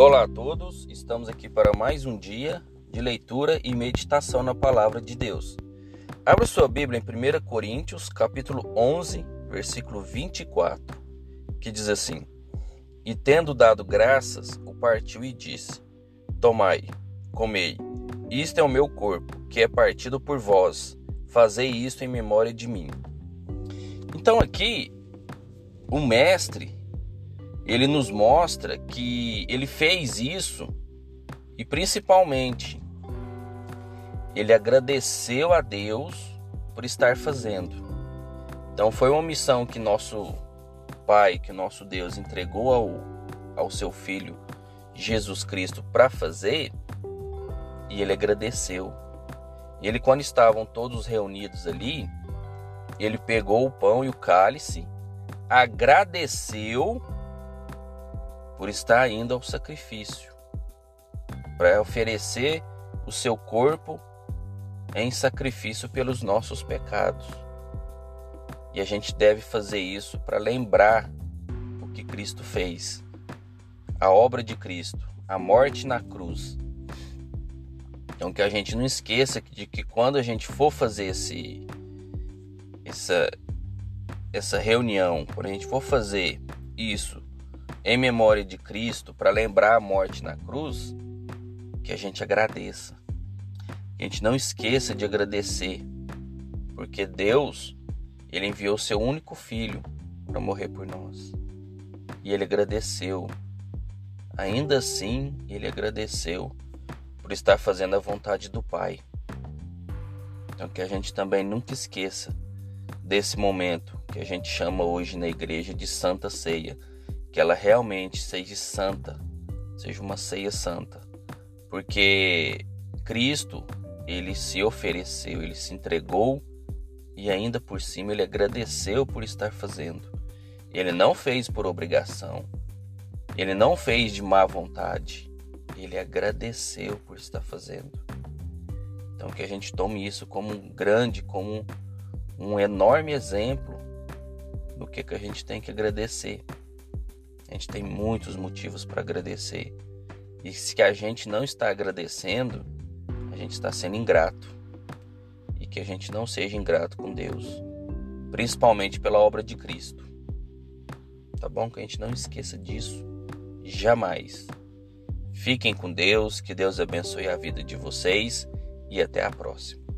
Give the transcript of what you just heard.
Olá a todos, estamos aqui para mais um dia de leitura e meditação na palavra de Deus. Abra sua Bíblia em 1 Coríntios, capítulo 11, versículo 24, que diz assim: E tendo dado graças, o partiu e disse: Tomai, comei, isto é o meu corpo, que é partido por vós, fazei isto em memória de mim. Então aqui, o mestre ele nos mostra que ele fez isso e principalmente ele agradeceu a Deus por estar fazendo. Então foi uma missão que nosso Pai, que nosso Deus entregou ao, ao seu Filho Jesus Cristo para fazer e ele agradeceu. Ele, quando estavam todos reunidos ali, ele pegou o pão e o cálice, agradeceu por estar indo ao sacrifício, para oferecer o seu corpo em sacrifício pelos nossos pecados. E a gente deve fazer isso para lembrar o que Cristo fez, a obra de Cristo, a morte na cruz. Então que a gente não esqueça de que quando a gente for fazer esse essa essa reunião, quando a gente for fazer isso em memória de Cristo, para lembrar a morte na cruz, que a gente agradeça. Que a gente não esqueça de agradecer, porque Deus, ele enviou seu único filho para morrer por nós. E ele agradeceu. Ainda assim, ele agradeceu por estar fazendo a vontade do Pai. Então que a gente também nunca esqueça desse momento que a gente chama hoje na igreja de Santa Ceia que ela realmente seja santa, seja uma ceia santa, porque Cristo, ele se ofereceu, ele se entregou e ainda por cima ele agradeceu por estar fazendo. Ele não fez por obrigação, ele não fez de má vontade, ele agradeceu por estar fazendo. Então que a gente tome isso como um grande, como um enorme exemplo do que, que a gente tem que agradecer. A gente tem muitos motivos para agradecer. E se a gente não está agradecendo, a gente está sendo ingrato. E que a gente não seja ingrato com Deus, principalmente pela obra de Cristo. Tá bom? Que a gente não esqueça disso jamais. Fiquem com Deus, que Deus abençoe a vida de vocês e até a próxima.